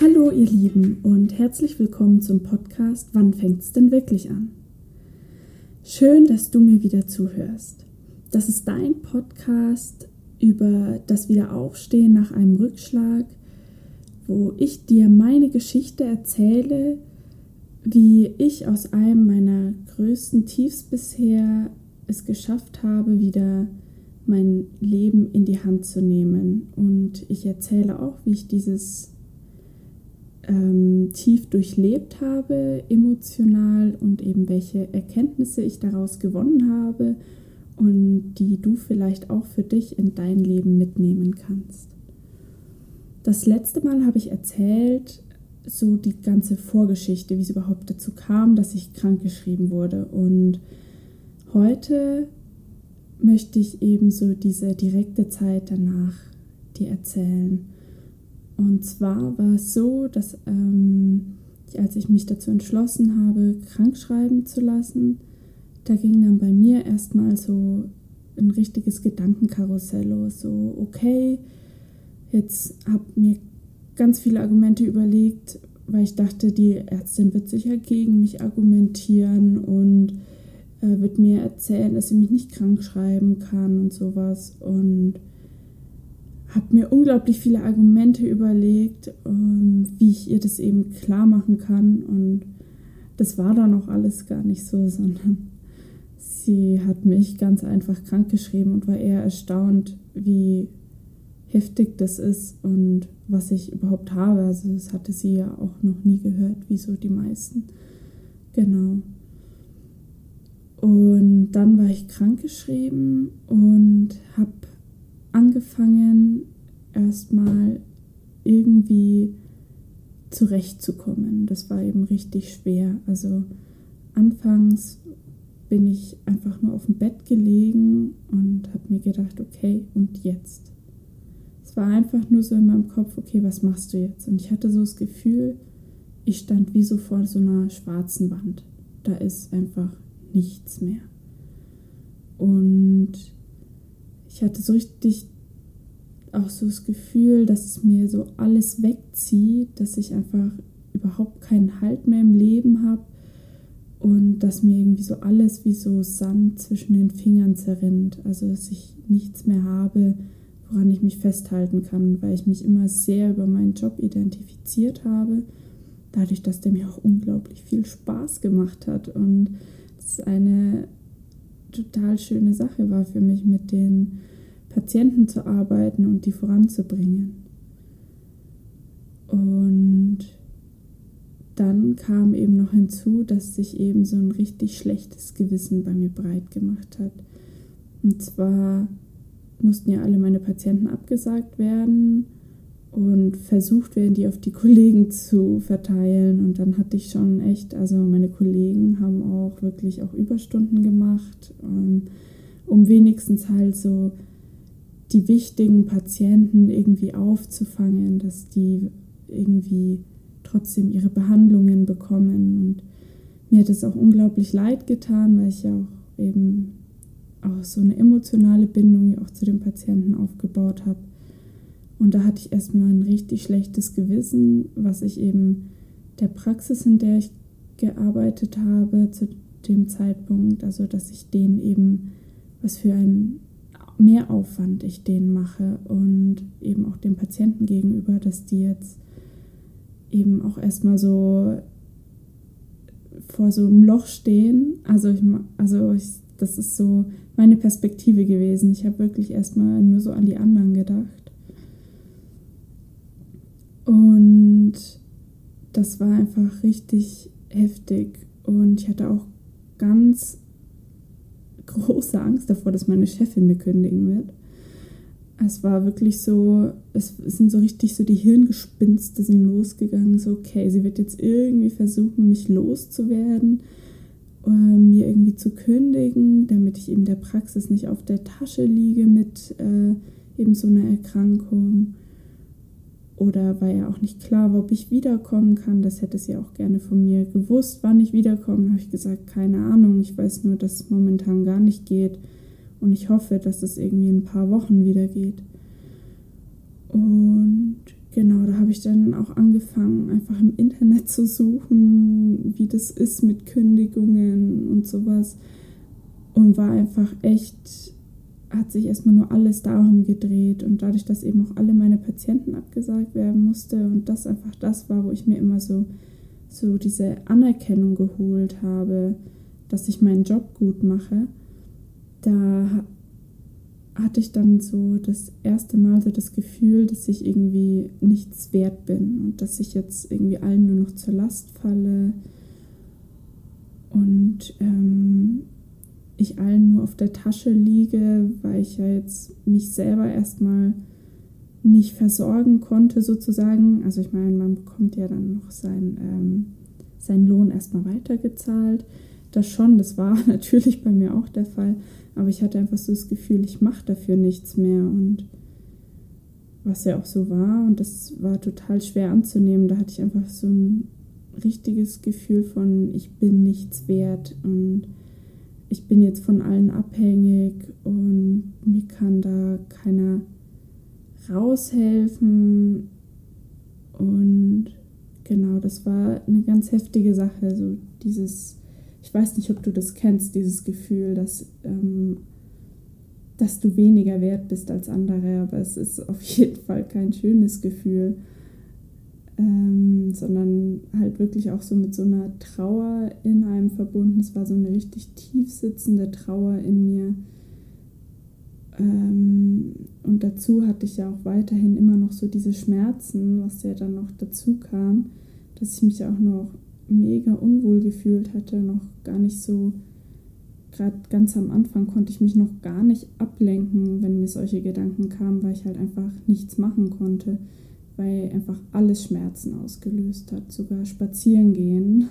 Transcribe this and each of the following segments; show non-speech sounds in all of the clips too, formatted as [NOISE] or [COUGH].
Hallo ihr Lieben und herzlich willkommen zum Podcast Wann fängt's denn wirklich an? Schön, dass du mir wieder zuhörst. Das ist dein Podcast über das Wiederaufstehen nach einem Rückschlag, wo ich dir meine Geschichte erzähle, wie ich aus einem meiner größten Tiefs bisher es geschafft habe, wieder mein Leben in die Hand zu nehmen. Und ich erzähle auch, wie ich dieses ähm, tief durchlebt habe, emotional und eben welche Erkenntnisse ich daraus gewonnen habe und die du vielleicht auch für dich in dein Leben mitnehmen kannst. Das letzte Mal habe ich erzählt, so die ganze Vorgeschichte, wie es überhaupt dazu kam, dass ich krankgeschrieben wurde. Und heute möchte ich eben so diese direkte Zeit danach dir erzählen. Und zwar war es so, dass ähm, als ich mich dazu entschlossen habe, krank schreiben zu lassen, da ging dann bei mir erstmal so ein richtiges Gedankenkarussell los. So, okay, jetzt habe mir ganz viele Argumente überlegt, weil ich dachte, die Ärztin wird sicher gegen mich argumentieren und äh, wird mir erzählen, dass sie mich nicht krank schreiben kann und sowas. Und habe mir unglaublich viele Argumente überlegt, ähm, wie ich ihr das eben klar machen kann. Und das war dann auch alles gar nicht so, sondern sie hat mich ganz einfach krank geschrieben und war eher erstaunt, wie heftig das ist und was ich überhaupt habe. Also das hatte sie ja auch noch nie gehört, wie so die meisten. Genau. Und dann war ich krankgeschrieben und habe angefangen, erstmal irgendwie zurechtzukommen. Das war eben richtig schwer. Also anfangs bin ich einfach nur auf dem Bett gelegen und habe mir gedacht, okay, und jetzt? Es war einfach nur so in meinem Kopf, okay, was machst du jetzt? Und ich hatte so das Gefühl, ich stand wie so vor so einer schwarzen Wand. Da ist einfach nichts mehr. Und ich hatte so richtig auch so das Gefühl, dass es mir so alles wegzieht, dass ich einfach überhaupt keinen Halt mehr im Leben habe und dass mir irgendwie so alles wie so Sand zwischen den Fingern zerrinnt. Also dass ich nichts mehr habe, woran ich mich festhalten kann, weil ich mich immer sehr über meinen Job identifiziert habe, dadurch, dass der mir auch unglaublich viel Spaß gemacht hat und es eine total schöne Sache war für mich, mit den Patienten zu arbeiten und die voranzubringen. Und dann kam eben noch hinzu, dass sich eben so ein richtig schlechtes Gewissen bei mir breit gemacht hat. Und zwar mussten ja alle meine Patienten abgesagt werden und versucht werden, die auf die Kollegen zu verteilen. Und dann hatte ich schon echt, also meine Kollegen haben auch wirklich auch Überstunden gemacht, ähm, um wenigstens halt so die wichtigen Patienten irgendwie aufzufangen, dass die irgendwie trotzdem ihre Behandlungen bekommen. Und mir hat es auch unglaublich leid getan, weil ich ja auch eben auch so eine emotionale Bindung ja auch zu den Patienten aufgebaut habe. Und da hatte ich erstmal ein richtig schlechtes Gewissen, was ich eben der Praxis, in der ich gearbeitet habe, zu dem Zeitpunkt, also dass ich denen eben, was für ein Mehraufwand ich denen mache und eben auch dem Patienten gegenüber, dass die jetzt eben auch erstmal so vor so einem Loch stehen. Also ich, also ich, das ist so meine Perspektive gewesen. Ich habe wirklich erstmal nur so an die anderen gedacht. Und das war einfach richtig heftig. Und ich hatte auch ganz große Angst davor, dass meine Chefin mir kündigen wird. Es war wirklich so, es sind so richtig so die Hirngespinste sind losgegangen. So, okay, sie wird jetzt irgendwie versuchen, mich loszuwerden, äh, mir irgendwie zu kündigen, damit ich eben der Praxis nicht auf der Tasche liege mit äh, eben so einer Erkrankung. Oder war ja auch nicht klar ob ich wiederkommen kann. Das hätte sie auch gerne von mir gewusst, wann ich wiederkomme. habe ich gesagt, keine Ahnung. Ich weiß nur, dass es momentan gar nicht geht. Und ich hoffe, dass es irgendwie in ein paar Wochen wieder geht. Und genau, da habe ich dann auch angefangen, einfach im Internet zu suchen, wie das ist mit Kündigungen und sowas. Und war einfach echt, hat sich erstmal nur alles darum gedreht. Und dadurch, dass eben auch alle meine Patienten abgesagt werden musste und das einfach das war, wo ich mir immer so, so diese Anerkennung geholt habe, dass ich meinen Job gut mache, da hatte ich dann so das erste Mal so das Gefühl, dass ich irgendwie nichts wert bin und dass ich jetzt irgendwie allen nur noch zur Last falle und ähm, ich allen nur auf der Tasche liege, weil ich ja jetzt mich selber erstmal nicht versorgen konnte sozusagen. Also ich meine, man bekommt ja dann noch sein, ähm, seinen Lohn erstmal weitergezahlt. Das schon, das war [LAUGHS] natürlich bei mir auch der Fall. Aber ich hatte einfach so das Gefühl, ich mache dafür nichts mehr. Und was ja auch so war, und das war total schwer anzunehmen, da hatte ich einfach so ein richtiges Gefühl von, ich bin nichts wert und ich bin jetzt von allen abhängig und mir kann da keiner raushelfen. Und genau, das war eine ganz heftige Sache, so dieses ich weiß nicht, ob du das kennst, dieses Gefühl, dass, ähm, dass du weniger wert bist als andere, aber es ist auf jeden Fall kein schönes Gefühl, ähm, sondern halt wirklich auch so mit so einer Trauer in einem verbunden. Es war so eine richtig tief sitzende Trauer in mir. Ähm, und dazu hatte ich ja auch weiterhin immer noch so diese Schmerzen, was ja dann noch dazu kam, dass ich mich auch noch mega unwohl gefühlt hatte, noch gar nicht so, gerade ganz am Anfang konnte ich mich noch gar nicht ablenken, wenn mir solche Gedanken kamen, weil ich halt einfach nichts machen konnte, weil einfach alles Schmerzen ausgelöst hat, sogar spazieren gehen.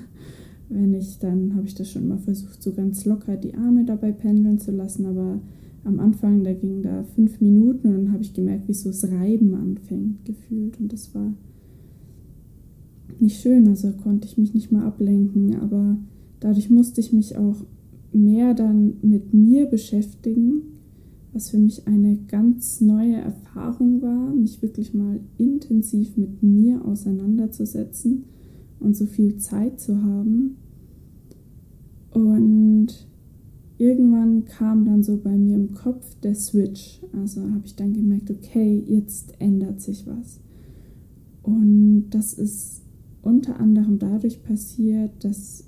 Wenn ich dann, habe ich das schon mal versucht, so ganz locker die Arme dabei pendeln zu lassen, aber am Anfang, da ging da fünf Minuten und dann habe ich gemerkt, wie so das Reiben anfängt, gefühlt. Und das war nicht schön, also konnte ich mich nicht mal ablenken, aber dadurch musste ich mich auch mehr dann mit mir beschäftigen, was für mich eine ganz neue Erfahrung war, mich wirklich mal intensiv mit mir auseinanderzusetzen und so viel Zeit zu haben. Und irgendwann kam dann so bei mir im Kopf der Switch. Also habe ich dann gemerkt, okay, jetzt ändert sich was. Und das ist unter anderem dadurch passiert, dass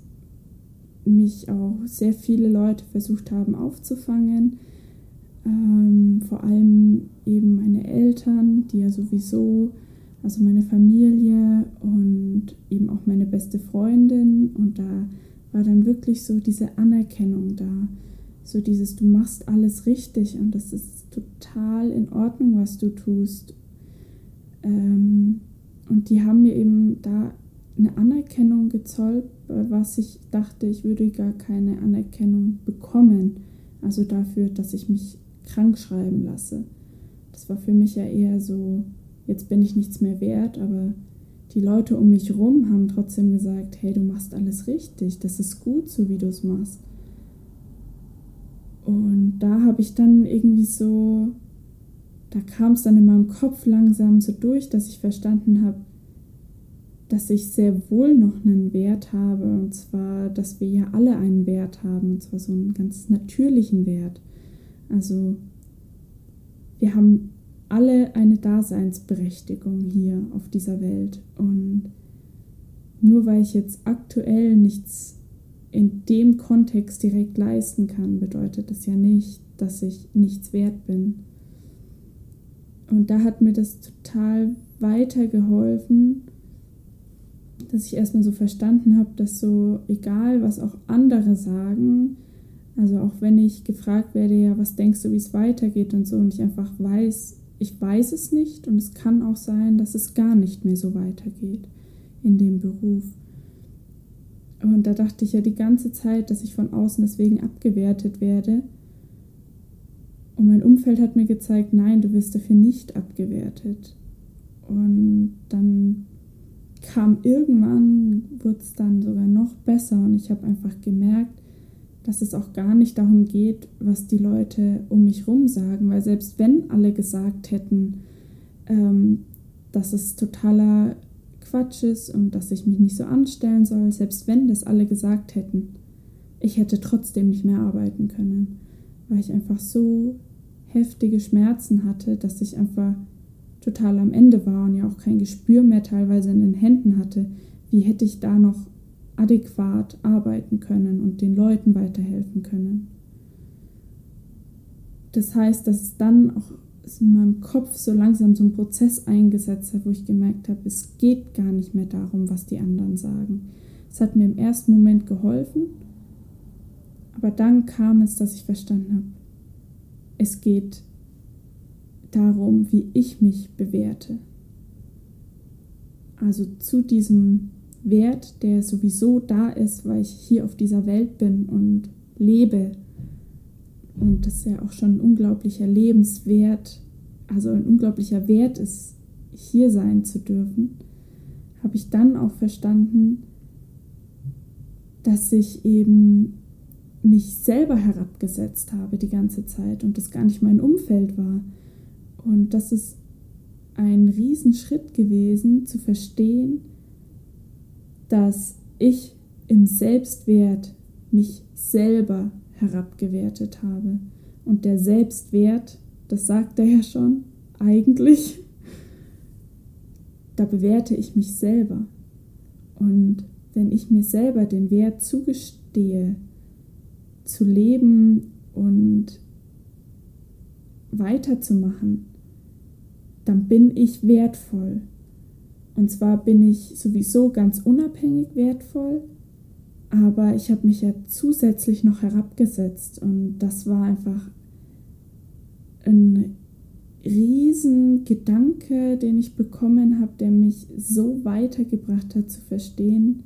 mich auch sehr viele Leute versucht haben aufzufangen. Ähm, vor allem eben meine Eltern, die ja sowieso, also meine Familie und eben auch meine beste Freundin. Und da war dann wirklich so diese Anerkennung da. So dieses, du machst alles richtig und das ist total in Ordnung, was du tust. Ähm, und die haben mir eben da eine Anerkennung gezollt, was ich dachte, ich würde gar keine Anerkennung bekommen. Also dafür, dass ich mich krank schreiben lasse. Das war für mich ja eher so, jetzt bin ich nichts mehr wert, aber die Leute um mich rum haben trotzdem gesagt, hey, du machst alles richtig, das ist gut so, wie du es machst. Und da habe ich dann irgendwie so, da kam es dann in meinem Kopf langsam so durch, dass ich verstanden habe, dass ich sehr wohl noch einen Wert habe, und zwar, dass wir ja alle einen Wert haben, und zwar so einen ganz natürlichen Wert. Also wir haben alle eine Daseinsberechtigung hier auf dieser Welt. Und nur weil ich jetzt aktuell nichts in dem Kontext direkt leisten kann, bedeutet das ja nicht, dass ich nichts wert bin. Und da hat mir das total weitergeholfen, dass ich erstmal so verstanden habe, dass so egal, was auch andere sagen, also auch wenn ich gefragt werde, ja, was denkst du, wie es weitergeht und so, und ich einfach weiß, ich weiß es nicht und es kann auch sein, dass es gar nicht mehr so weitergeht in dem Beruf. Und da dachte ich ja die ganze Zeit, dass ich von außen deswegen abgewertet werde. Und mein Umfeld hat mir gezeigt, nein, du wirst dafür nicht abgewertet. Und dann kam irgendwann, wurde es dann sogar noch besser und ich habe einfach gemerkt, dass es auch gar nicht darum geht, was die Leute um mich rum sagen, weil selbst wenn alle gesagt hätten, ähm, dass es totaler Quatsch ist und dass ich mich nicht so anstellen soll, selbst wenn das alle gesagt hätten. Ich hätte trotzdem nicht mehr arbeiten können, weil ich einfach so heftige Schmerzen hatte, dass ich einfach total am Ende war und ja auch kein Gespür mehr teilweise in den Händen hatte. Wie hätte ich da noch adäquat arbeiten können und den Leuten weiterhelfen können? Das heißt, dass dann auch in meinem Kopf so langsam so ein Prozess eingesetzt hat, wo ich gemerkt habe, es geht gar nicht mehr darum, was die anderen sagen. Es hat mir im ersten Moment geholfen, aber dann kam es, dass ich verstanden habe, es geht darum, wie ich mich bewerte. Also zu diesem Wert, der sowieso da ist, weil ich hier auf dieser Welt bin und lebe und das ja auch schon ein unglaublicher Lebenswert, also ein unglaublicher Wert ist, hier sein zu dürfen, habe ich dann auch verstanden, dass ich eben mich selber herabgesetzt habe die ganze Zeit und das gar nicht mein Umfeld war. Und das ist ein Riesenschritt gewesen, zu verstehen, dass ich im Selbstwert mich selber herabgewertet habe. Und der Selbstwert, das sagt er ja schon, eigentlich, da bewerte ich mich selber. Und wenn ich mir selber den Wert zugestehe, zu leben und weiterzumachen, dann bin ich wertvoll. Und zwar bin ich sowieso ganz unabhängig wertvoll, aber ich habe mich ja zusätzlich noch herabgesetzt und das war einfach ein riesen Gedanke, den ich bekommen habe, der mich so weitergebracht hat zu verstehen,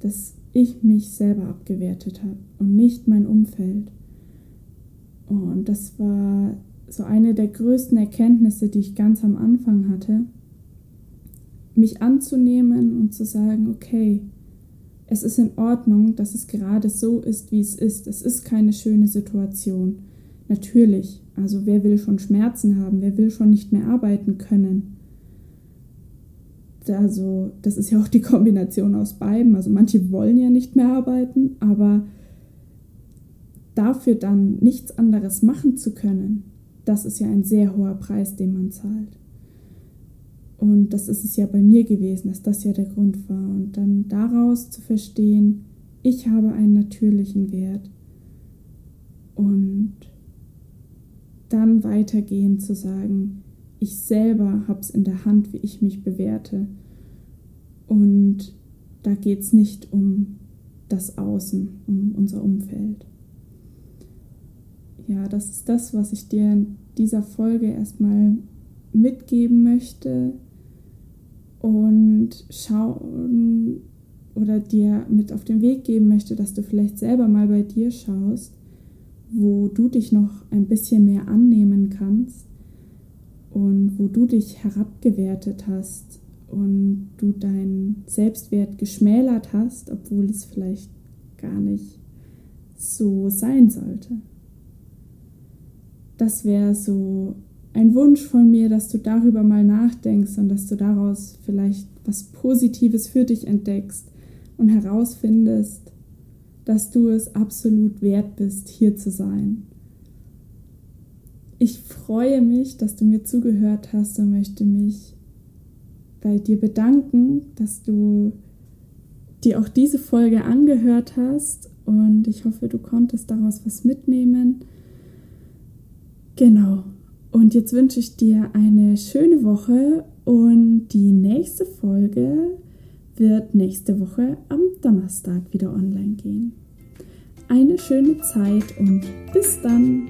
dass ich mich selber abgewertet habe und nicht mein Umfeld. Und das war so eine der größten Erkenntnisse, die ich ganz am Anfang hatte, mich anzunehmen und zu sagen, okay, es ist in Ordnung, dass es gerade so ist, wie es ist. Es ist keine schöne Situation. Natürlich, also wer will schon Schmerzen haben, wer will schon nicht mehr arbeiten können. Also das ist ja auch die Kombination aus beiden. Also manche wollen ja nicht mehr arbeiten, aber dafür dann nichts anderes machen zu können, das ist ja ein sehr hoher Preis, den man zahlt. Und das ist es ja bei mir gewesen, dass das ja der Grund war. Und dann daraus zu verstehen, ich habe einen natürlichen Wert. Und dann weitergehend zu sagen, ich selber habe es in der Hand, wie ich mich bewerte. Und da geht es nicht um das Außen, um unser Umfeld. Ja, das ist das, was ich dir in dieser Folge erstmal mitgeben möchte, und schauen oder dir mit auf den Weg geben möchte, dass du vielleicht selber mal bei dir schaust, wo du dich noch ein bisschen mehr annehmen kannst und wo du dich herabgewertet hast und du deinen Selbstwert geschmälert hast, obwohl es vielleicht gar nicht so sein sollte. Das wäre so ein Wunsch von mir, dass du darüber mal nachdenkst und dass du daraus vielleicht was Positives für dich entdeckst und herausfindest, dass du es absolut wert bist, hier zu sein. Ich freue mich, dass du mir zugehört hast und möchte mich bei dir bedanken, dass du dir auch diese Folge angehört hast und ich hoffe, du konntest daraus was mitnehmen. Genau. Und jetzt wünsche ich dir eine schöne Woche und die nächste Folge wird nächste Woche am Donnerstag wieder online gehen. Eine schöne Zeit und bis dann!